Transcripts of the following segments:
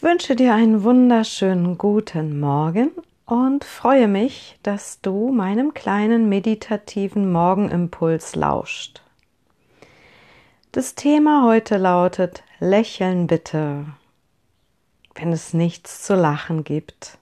Ich wünsche dir einen wunderschönen guten Morgen und freue mich, dass du meinem kleinen meditativen Morgenimpuls lauscht. Das Thema heute lautet Lächeln bitte, wenn es nichts zu lachen gibt.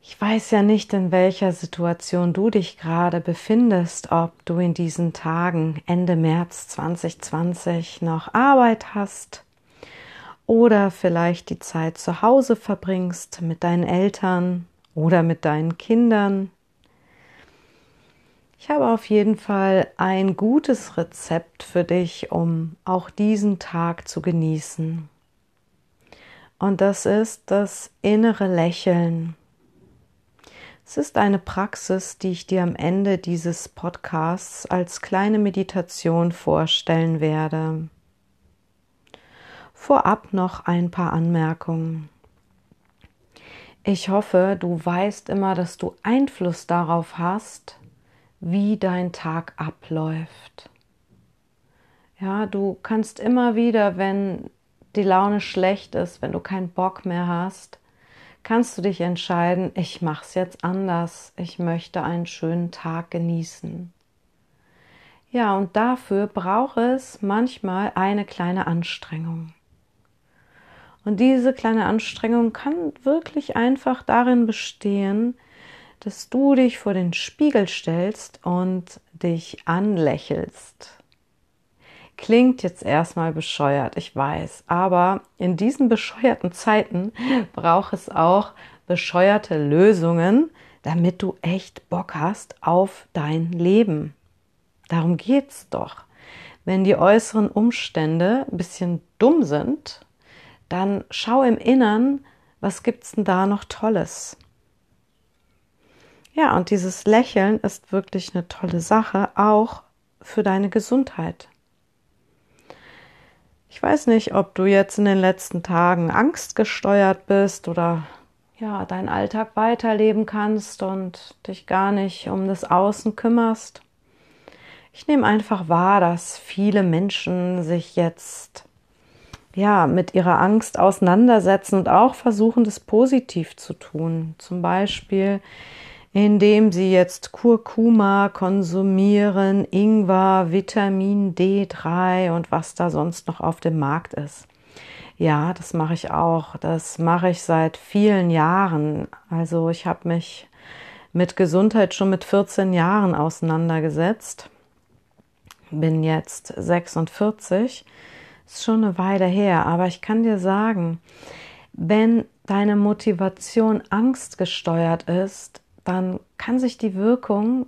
Ich weiß ja nicht, in welcher Situation du dich gerade befindest, ob du in diesen Tagen Ende März 2020 noch Arbeit hast oder vielleicht die Zeit zu Hause verbringst mit deinen Eltern oder mit deinen Kindern. Ich habe auf jeden Fall ein gutes Rezept für dich, um auch diesen Tag zu genießen. Und das ist das innere Lächeln es ist eine Praxis, die ich dir am Ende dieses Podcasts als kleine Meditation vorstellen werde. Vorab noch ein paar Anmerkungen. Ich hoffe, du weißt immer, dass du Einfluss darauf hast, wie dein Tag abläuft. Ja, du kannst immer wieder, wenn die Laune schlecht ist, wenn du keinen Bock mehr hast, kannst du dich entscheiden, ich mache es jetzt anders, ich möchte einen schönen Tag genießen. Ja, und dafür braucht es manchmal eine kleine Anstrengung. Und diese kleine Anstrengung kann wirklich einfach darin bestehen, dass du dich vor den Spiegel stellst und dich anlächelst. Klingt jetzt erstmal bescheuert, ich weiß, aber in diesen bescheuerten Zeiten braucht es auch bescheuerte Lösungen, damit du echt Bock hast auf dein Leben. Darum geht's doch. Wenn die äußeren Umstände ein bisschen dumm sind, dann schau im Innern, was gibt's denn da noch Tolles? Ja, und dieses Lächeln ist wirklich eine tolle Sache, auch für deine Gesundheit. Ich weiß nicht, ob du jetzt in den letzten Tagen angstgesteuert bist oder ja, deinen Alltag weiterleben kannst und dich gar nicht um das Außen kümmerst. Ich nehme einfach wahr, dass viele Menschen sich jetzt ja mit ihrer Angst auseinandersetzen und auch versuchen, das positiv zu tun. Zum Beispiel indem sie jetzt Kurkuma konsumieren, Ingwer, Vitamin D3 und was da sonst noch auf dem Markt ist. Ja, das mache ich auch. Das mache ich seit vielen Jahren. Also ich habe mich mit Gesundheit schon mit 14 Jahren auseinandergesetzt. Bin jetzt 46. Ist schon eine Weile her, aber ich kann dir sagen, wenn deine Motivation angstgesteuert ist, dann kann sich die Wirkung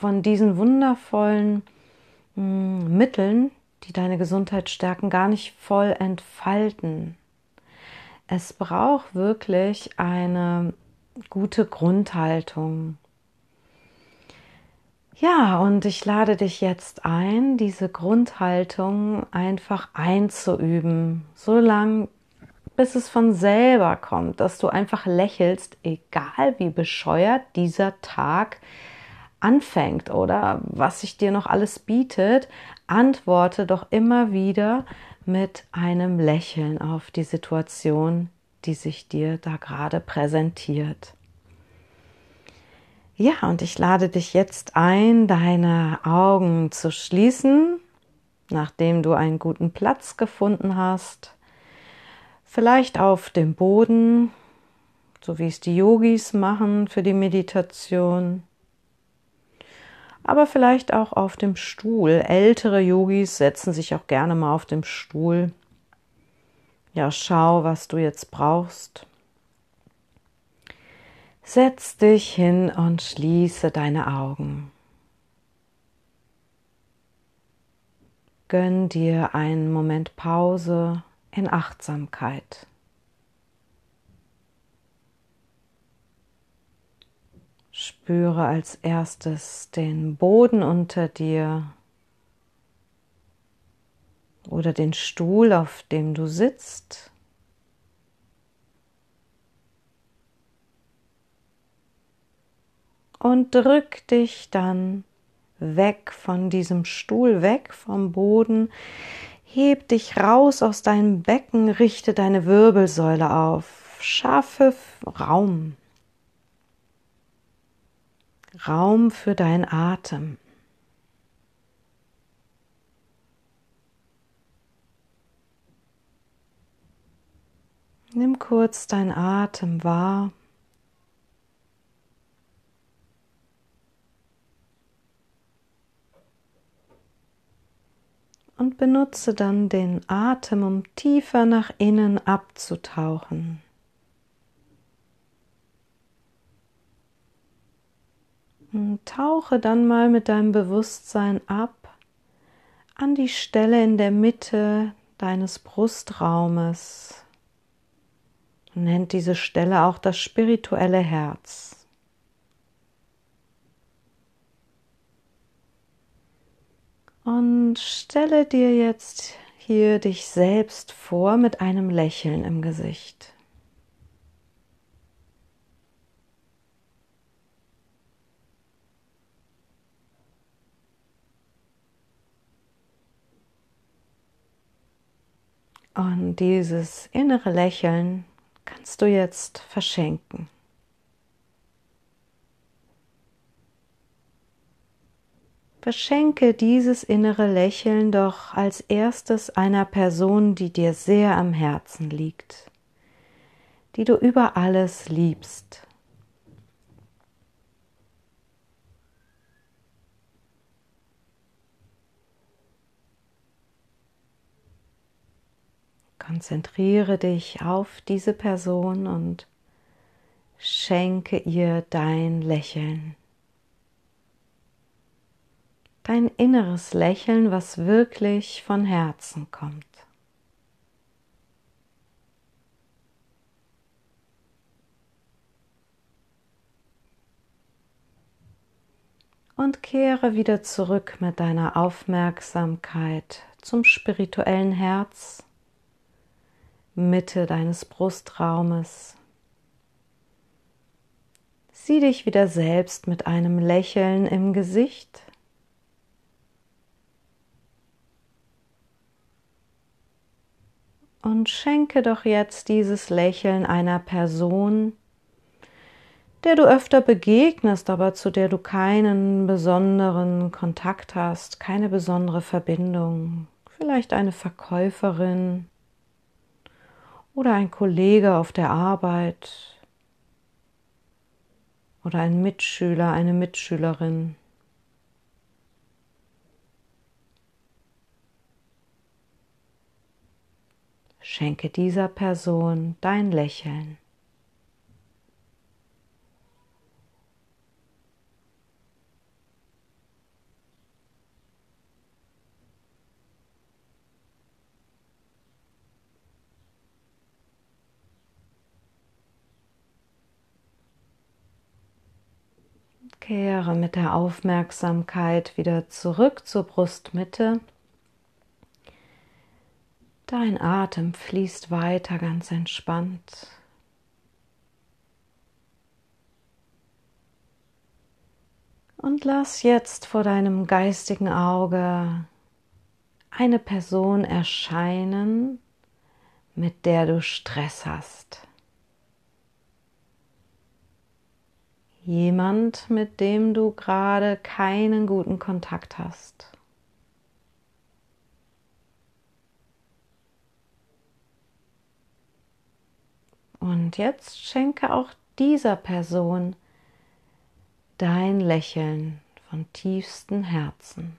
von diesen wundervollen mh, hm, Mitteln, die deine Gesundheit stärken, gar nicht voll entfalten. Es braucht wirklich eine gute Grundhaltung. Ja, und ich lade dich jetzt ein, diese Grundhaltung einfach einzuüben, so lange bis es von selber kommt, dass du einfach lächelst, egal wie bescheuert dieser Tag anfängt oder was sich dir noch alles bietet, antworte doch immer wieder mit einem Lächeln auf die Situation, die sich dir da gerade präsentiert. Ja, und ich lade dich jetzt ein, deine Augen zu schließen, nachdem du einen guten Platz gefunden hast Vielleicht auf dem Boden, so wie es die Yogis machen für die Meditation. Aber vielleicht auch auf dem Stuhl. Ältere Yogis setzen sich auch gerne mal auf dem Stuhl. Ja, schau, was du jetzt brauchst. Setz dich hin und schließe deine Augen. Gönn dir einen Moment Pause in Achtsamkeit. Spüre als erstes den Boden unter dir oder den Stuhl, auf dem du sitzt. Und drück dich dann weg von diesem Stuhl, weg vom Boden Heb dich raus aus deinem Becken, richte deine Wirbelsäule auf, schaffe Raum. Raum für deinen Atem. Nimm kurz deinen Atem wahr. Und benutze dann den Atem, um tiefer nach innen abzutauchen. Und tauche dann mal mit deinem Bewusstsein ab an die Stelle in der Mitte deines Brustraumes nennt diese Stelle auch das spirituelle Herz. Und stelle dir jetzt hier dich selbst vor mit einem Lächeln im Gesicht. Und dieses innere Lächeln kannst du jetzt verschenken. Verschenke dieses innere Lächeln doch als erstes einer Person, die dir sehr am Herzen liegt, die du über alles liebst. Konzentriere dich auf diese Person und schenke ihr dein Lächeln. Dein inneres Lächeln, was wirklich von Herzen kommt. Und kehre wieder zurück mit deiner Aufmerksamkeit zum spirituellen Herz Mitte deines Brustraumes. Sieh dich wieder selbst mit einem Lächeln im Gesicht. Und schenke doch jetzt dieses Lächeln einer Person, der du öfter begegnest, aber zu der du keinen besonderen Kontakt hast, keine besondere Verbindung. Vielleicht eine Verkäuferin, oder ein Kollege auf der Arbeit oder ein Mitschüler, eine Mitschülerin. Schenke dieser Person dein Lächeln. Kehre mit der Aufmerksamkeit wieder zurück zur Brustmitte. Dein Atem fließt weiter ganz entspannt. Und lass jetzt vor deinem geistigen Auge eine Person erscheinen, mit der du Stress hast. Jemand, mit dem du gerade keinen guten Kontakt hast. Und jetzt schenke auch dieser Person dein Lächeln von tiefstem Herzen.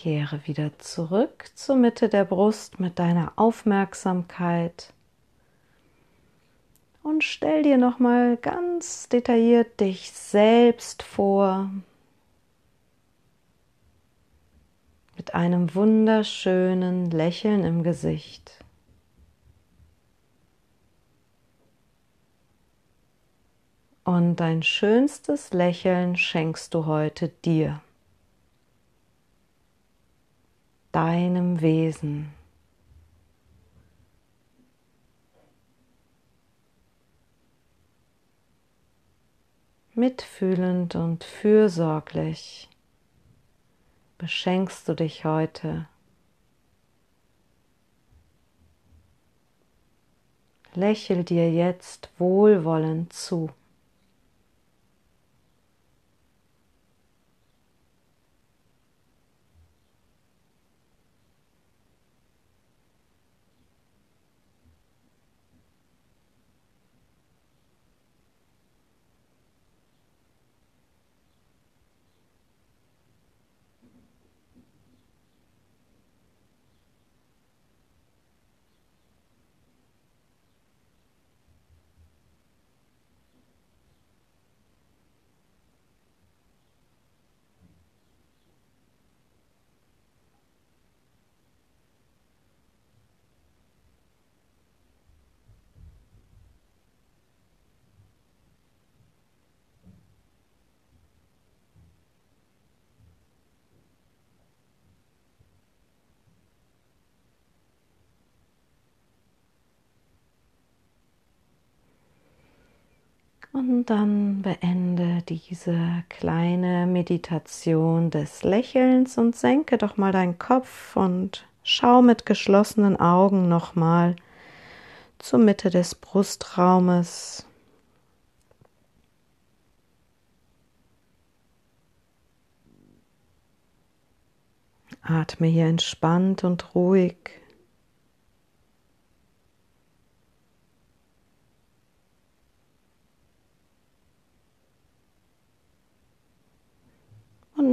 Kehre wieder zurück zur Mitte der Brust mit deiner Aufmerksamkeit Und stell dir nochmal ganz detailliert dich selbst vor. Mit einem wunderschönen Lächeln im Gesicht. Und dein schönstes Lächeln schenkst du heute dir, deinem Wesen. Mitfühlend und fürsorglich beschenkst du dich heute. Lächel dir jetzt wohlwollend zu. Und dann beende diese kleine Meditation des Lächelns und senke doch mal deinen Kopf und schau mit geschlossenen Augen nochmal zur Mitte des Brustraumes. Atme hier entspannt und ruhig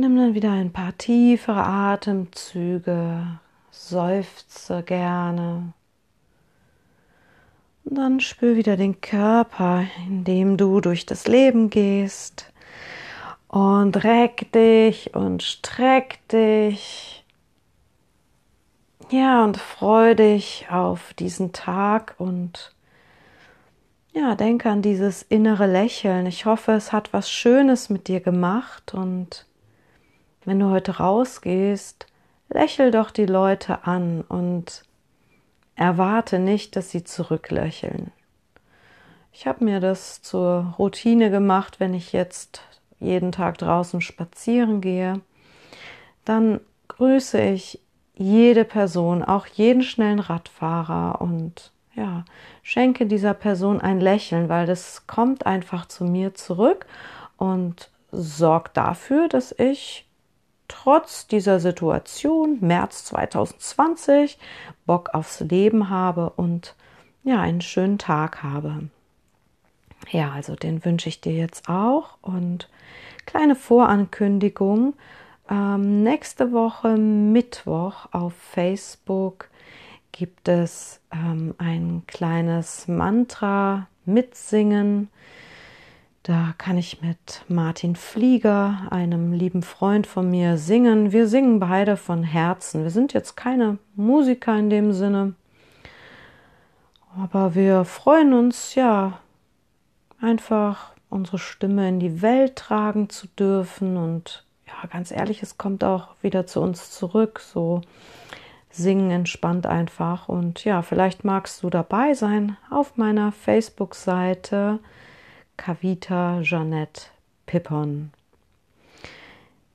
nimm dann wieder ein paar tiefere Atemzüge, seufze gerne. Und dann spür wieder den Körper, in dem du durch das Leben gehst. Und reck dich und streck dich. Ja, und freu dich auf diesen Tag und ja, denke an dieses innere Lächeln. Ich hoffe, es hat was Schönes mit dir gemacht und wenn du heute rausgehst, lächel doch die Leute an und erwarte nicht, dass sie zurücklächeln. Ich habe mir das zur Routine gemacht, wenn ich jetzt jeden Tag draußen spazieren gehe, dann grüße ich jede Person, auch jeden schnellen Radfahrer und ja, schenke dieser Person ein Lächeln, weil das kommt einfach zu mir zurück und sorgt dafür, dass ich trotz dieser Situation, März 2020, Bock aufs Leben habe und ja, einen schönen Tag habe. Ja, also den wünsche ich dir jetzt auch und kleine Vorankündigung. Ähm, nächste Woche Mittwoch auf Facebook gibt es ähm, ein kleines Mantra mitsingen da kann ich mit Martin Flieger, einem lieben Freund von mir, singen. Wir singen beide von Herzen. Wir sind jetzt keine Musiker in dem Sinne, aber wir freuen uns, ja, einfach unsere Stimme in die Welt tragen zu dürfen. Und ja, ganz ehrlich, es kommt auch wieder zu uns zurück. So singen entspannt einfach. Und ja, vielleicht magst du dabei sein auf meiner Facebook-Seite Kavita Jeanette Pippon.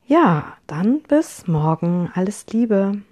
Ja, dann bis morgen. Alles Liebe.